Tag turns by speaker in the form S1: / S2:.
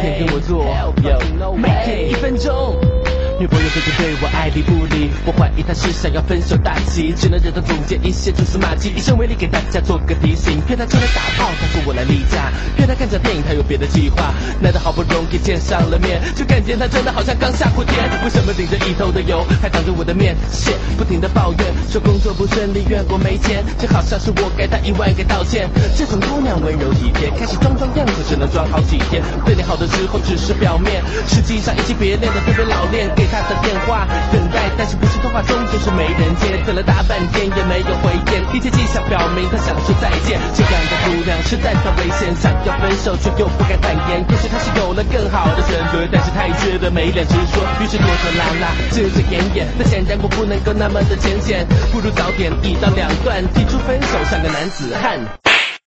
S1: 天跟我做，每天一分钟。女朋友最近对我爱理不理，我怀疑她是想要分手大吉，只能忍痛总结一些蛛丝马迹，以身为例给大家做个提醒。骗她出来打炮，她说我来例假；骗她看场电影，她有别的计划。难得好不容易见上了面，就感觉她真的好像刚下过田。为什么顶着一头的油，还挡着我的面谢，不停的抱怨，说工作不顺利，怨我没钱，就好像是我该她一万个道歉。这种姑娘温柔体贴，开始装装样只能装好几天，对你好的时候只是表面，实际上移情别恋的特别老练。给他的电话等待，但是不是通话中就是没人接，等了大半天也没有回电，一切迹象表明他想说再见。这样的姑娘实在太危险，想要分手却又不敢坦言，也许她是有了更好的选择，但是她也觉得没脸直说，于是躲着拉拉，遮遮掩掩。那显然我不能够那么的浅显，不如早点一刀两断，提出分手像个男子汉。